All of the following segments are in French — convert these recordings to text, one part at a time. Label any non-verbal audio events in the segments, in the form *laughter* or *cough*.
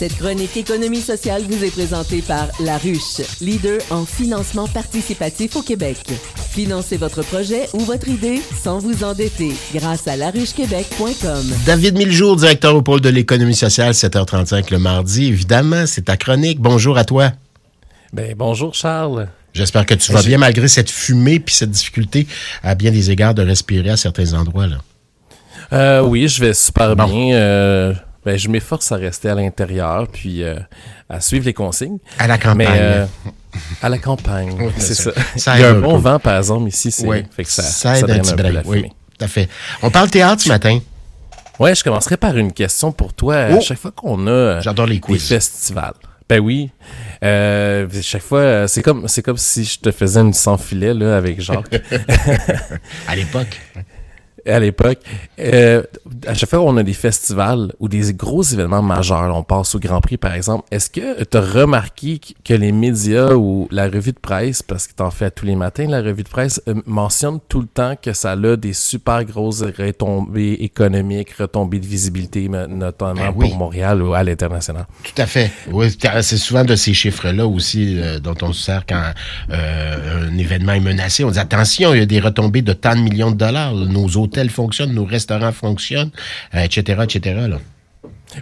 Cette chronique économie sociale vous est présentée par La Ruche, leader en financement participatif au Québec. Financez votre projet ou votre idée sans vous endetter grâce à laruchequebec.com. David Miljour, directeur au pôle de l'économie sociale, 7h35 le mardi. Évidemment, c'est ta chronique. Bonjour à toi. Ben, bonjour Charles. J'espère que tu vas bien malgré cette fumée puis cette difficulté à bien des égards de respirer à certains endroits. Là. Euh, oui, je vais super bien. Euh, ben, je m'efforce à rester à l'intérieur puis euh, à suivre les consignes. À la campagne. Mais, à la campagne, c'est ça. Il y a un bon vent, par exemple, ici. Oui, fait que ça, ça aide un petit peu Oui, tout à fait. On parle théâtre ce matin. Ouais, je commencerai par une question pour toi. À Oh! chaque fois qu'on a J'adore les des festivals. Ben oui. Euh, chaque fois, c'est comme, c'est comme si je te faisais une sans filet là, avec Jacques. *laughs* À l'époque. À l'époque. Euh, à chaque fois qu'on a des festivals ou des gros événements majeurs, on passe au Grand Prix par exemple, est-ce que tu as remarqué que les médias ou la revue de presse, parce que tu en fais tous les matins, la revue de presse euh, mentionne tout le temps que ça a des super grosses retombées économiques, retombées de visibilité, notamment Ben oui. pour Montréal ou à l'international? Tout à fait. Oui, c'est souvent de ces chiffres-là aussi euh, dont on se sert quand euh, un événement est menacé. On dit attention, il y a des retombées de tant de millions de dollars. Nos hôtels fonctionnent, nos restaurants fonctionnent, euh, etc., etc. Là.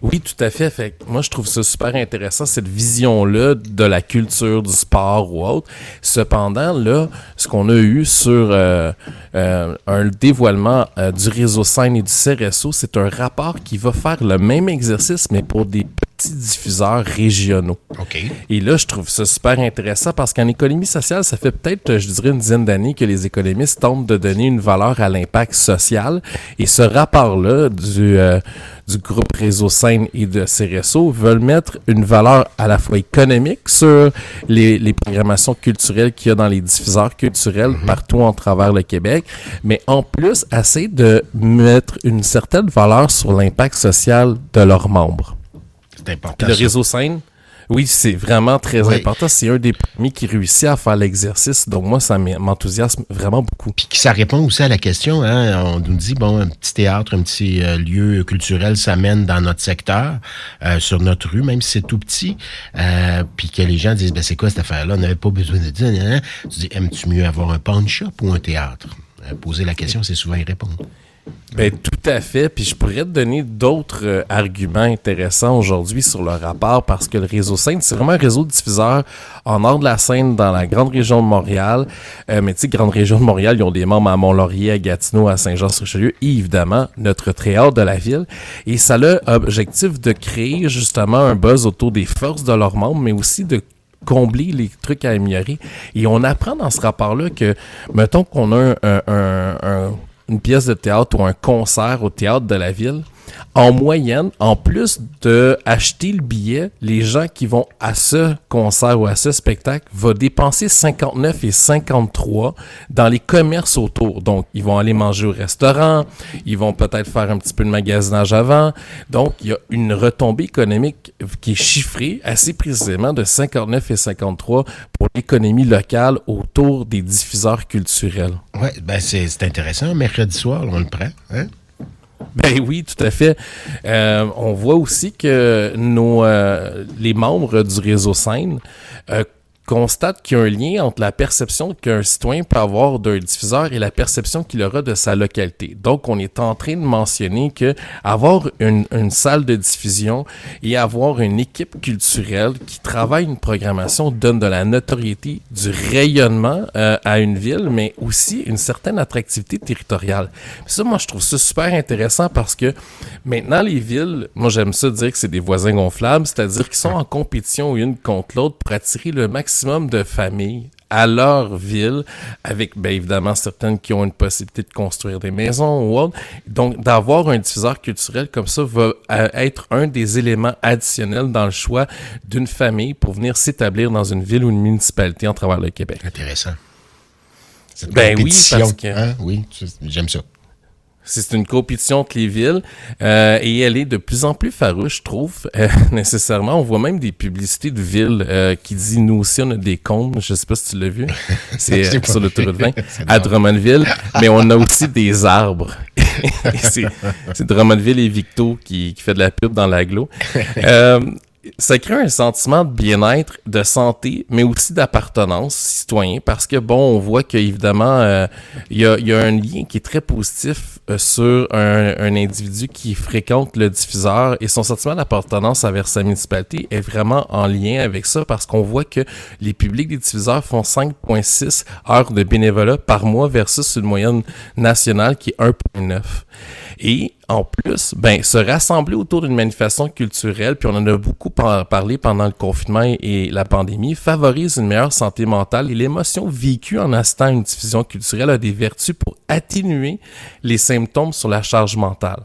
Oui, tout à fait. Fait moi, je trouve ça super intéressant, cette vision-là de la culture du sport ou autre. Cependant, là, ce qu'on a eu sur euh, euh, un dévoilement euh, du réseau Scène et du CRSO, c'est un rapport qui va faire le même exercice, mais pour des petits diffuseurs régionaux. OK. Et là, je trouve ça super intéressant parce qu'en économie sociale, ça fait peut-être, je dirais, une dizaine d'années que les économistes tentent de donner une valeur à l'impact social. Et ce rapport-là du, euh, du groupe Réseau Scène et de CRSO veulent mettre une valeur à la fois économique sur les, les programmations culturelles qu'il y a dans les diffuseurs culturels partout en travers le Québec, mais en plus, essayer de mettre une certaine valeur sur l'impact social de leurs membres. C'est important. Puis le ça. réseau scène, oui, c'est vraiment très Oui. important. C'est un des premiers qui réussit à faire l'exercice. Donc moi, ça m'enthousiasme vraiment beaucoup. Puis ça répond aussi à la question. Hein, on nous dit, bon, un petit théâtre, un petit euh, lieu culturel s'amène dans notre secteur, euh, sur notre rue, même si c'est tout petit. Euh, puis que les gens disent, ben c'est quoi cette affaire-là? On n'avait pas besoin de dire. Tu dis, aimes-tu mieux avoir un pawn shop ou un théâtre? Poser la question, c'est souvent y répondre. Ben, tout à fait. Puis je pourrais te donner d'autres euh, arguments intéressants aujourd'hui sur le rapport parce que le réseau Scène, c'est vraiment un réseau de diffuseurs en nord de la Seine dans la grande région de Montréal. Euh, mais tu sais, grande région de Montréal, ils ont des membres à Mont-Laurier, à Gatineau, à Saint-Jean-sur-Richelieu et évidemment notre haut de la ville. Et ça a l'objectif de créer justement un buzz autour des forces de leurs membres, mais aussi de combler les trucs à améliorer. Et on apprend dans ce rapport-là que, mettons qu'on a un- un- un une pièce de théâtre ou un concert au théâtre de la ville, en moyenne, en plus de le billet, les gens qui vont à ce concert ou à ce spectacle vont dépenser 59 et 53 dans les commerces autour. Donc, ils vont aller manger au restaurant, ils vont peut-être faire un petit peu de magasinage avant. Donc, il y a une retombée économique qui est chiffrée assez précisément de 59 et 53 pour l'économie locale autour des diffuseurs culturels. Ouais, ben c'est intéressant. Mercredi soir, on le prend. Hein? Ben oui, tout à fait. Euh, on voit aussi que nos euh, les membres du réseau Scène constatent qu'il y a un lien entre la perception qu'un citoyen peut avoir d'un diffuseur et la perception qu'il aura de sa localité. Donc, on est en train de mentionner que avoir une, une salle de diffusion et avoir une équipe culturelle qui travaille une programmation donne de la notoriété, du rayonnement euh, à une ville, mais aussi une certaine attractivité territoriale. Ça, moi, je trouve ça super intéressant parce que maintenant, les villes, moi, j'aime ça dire que c'est des voisins gonflables, c'est-à-dire qu'ils sont en compétition une contre l'autre pour attirer le maximum de familles à leur ville, avec bien évidemment certaines qui ont une possibilité de construire des maisons ou autre. Donc, d'avoir un diffuseur culturel comme ça va euh, être un des éléments additionnels dans le choix d'une famille pour venir s'établir dans une ville ou une municipalité en travers le Québec. Intéressant. Ben oui, parce que- hein? Oui, j'aime ça. C'est une compétition entre les villes euh, et elle est de plus en plus farouche, je trouve, euh, *laughs* nécessairement. On voit même des publicités de villes euh, qui disent nous aussi on a des comptes. Je sais pas si tu l'as vu. *laughs* C'est euh, sur vu. l'autoroute 20 *laughs* C'est à. Drummondville, mais on a aussi des arbres. C'est Drummondville et Victo qui, qui fait de la pub dans l'agglo. Ça crée un sentiment de bien-être, de santé, mais aussi d'appartenance citoyen, parce que bon, on voit qu'évidemment, euh, il y, a, un lien qui est très positif euh, sur un, un, individu qui fréquente le diffuseur et son sentiment d'appartenance envers sa municipalité est vraiment en lien avec ça, parce qu'on voit que les publics des diffuseurs font 5,6 heures de bénévolat par mois versus une moyenne nationale qui est 1,9. Et en plus, ben, se rassembler autour d'une manifestation culturelle, puis on en a beaucoup parlé pendant le confinement et la pandémie, favorise une meilleure santé mentale et l'émotion vécue en assistant à une diffusion culturelle a des vertus pour atténuer les symptômes sur la charge mentale.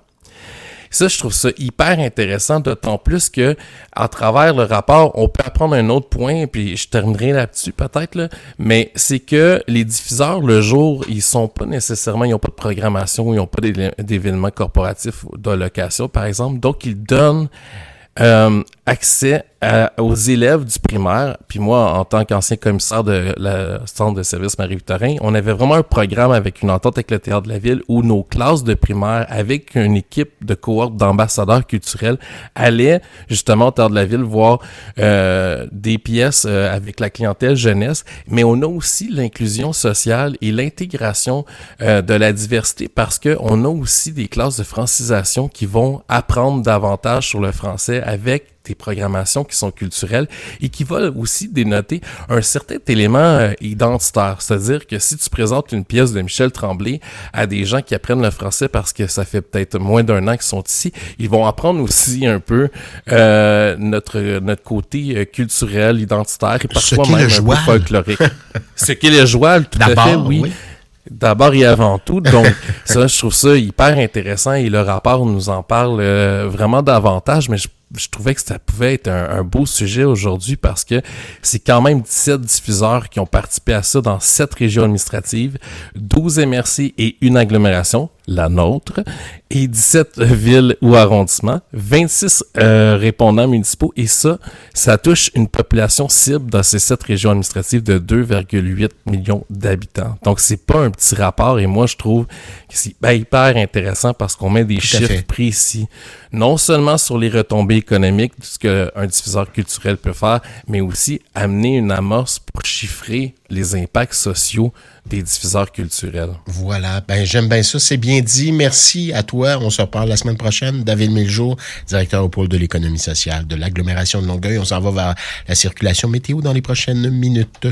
Ça, je trouve ça hyper intéressant, d'autant plus que à travers le rapport, on peut apprendre un autre point, puis je terminerai là-dessus peut-être, là, mais c'est que les diffuseurs, le jour, ils sont pas nécessairement, ils n'ont pas de programmation, ils n'ont pas d'événements corporatifs de location, par exemple, donc ils donnent euh, accès aux élèves du primaire, puis moi, en tant qu'ancien commissaire de la centre de service Marie-Victorin, on avait vraiment un programme avec une entente avec le théâtre de la ville où nos classes de primaire, avec une équipe de cohorte d'ambassadeurs culturels, allaient justement au théâtre de la ville voir euh, des pièces euh, avec la clientèle jeunesse, mais on a aussi l'inclusion sociale et l'intégration euh, de la diversité parce que on a aussi des classes de francisation qui vont apprendre davantage sur le français avec des programmations qui sont culturelles et qui vont aussi dénoter un certain élément euh, identitaire. C'est-à-dire que si tu présentes une pièce de Michel Tremblay à des gens qui apprennent le français parce que ça fait peut-être moins d'un an qu'ils sont ici, ils vont apprendre aussi un peu euh, notre notre côté euh, culturel, identitaire et parfois même un peu folklorique. Ce qu'est le joual, tout à fait, oui. D'abord et avant tout. Donc, ça, je trouve ça hyper intéressant et le rapport nous en parle vraiment davantage, mais je je trouvais que ça pouvait être un, beau sujet aujourd'hui parce que c'est quand même 17 diffuseurs qui ont participé à ça dans 7 régions administratives, 12 MRC et une agglomération, la nôtre, et 17 villes ou arrondissements, 26 euh, répondants municipaux, et ça, ça touche une population cible dans ces 7 régions administratives de 2,8 millions d'habitants. Donc, c'est pas un petit rapport, et moi, je trouve que c'est hyper intéressant parce qu'on met des chiffres précis, non seulement sur les retombées économique de ce qu'un diffuseur culturel peut faire, mais aussi amener une amorce pour chiffrer les impacts sociaux des diffuseurs culturels. Voilà, ben j'aime bien ça, c'est bien dit. Merci à toi. On se reparle la semaine prochaine. David Miljour, directeur au pôle de l'économie sociale de l'agglomération de Longueuil. On s'en va vers la circulation météo dans les prochaines minutes.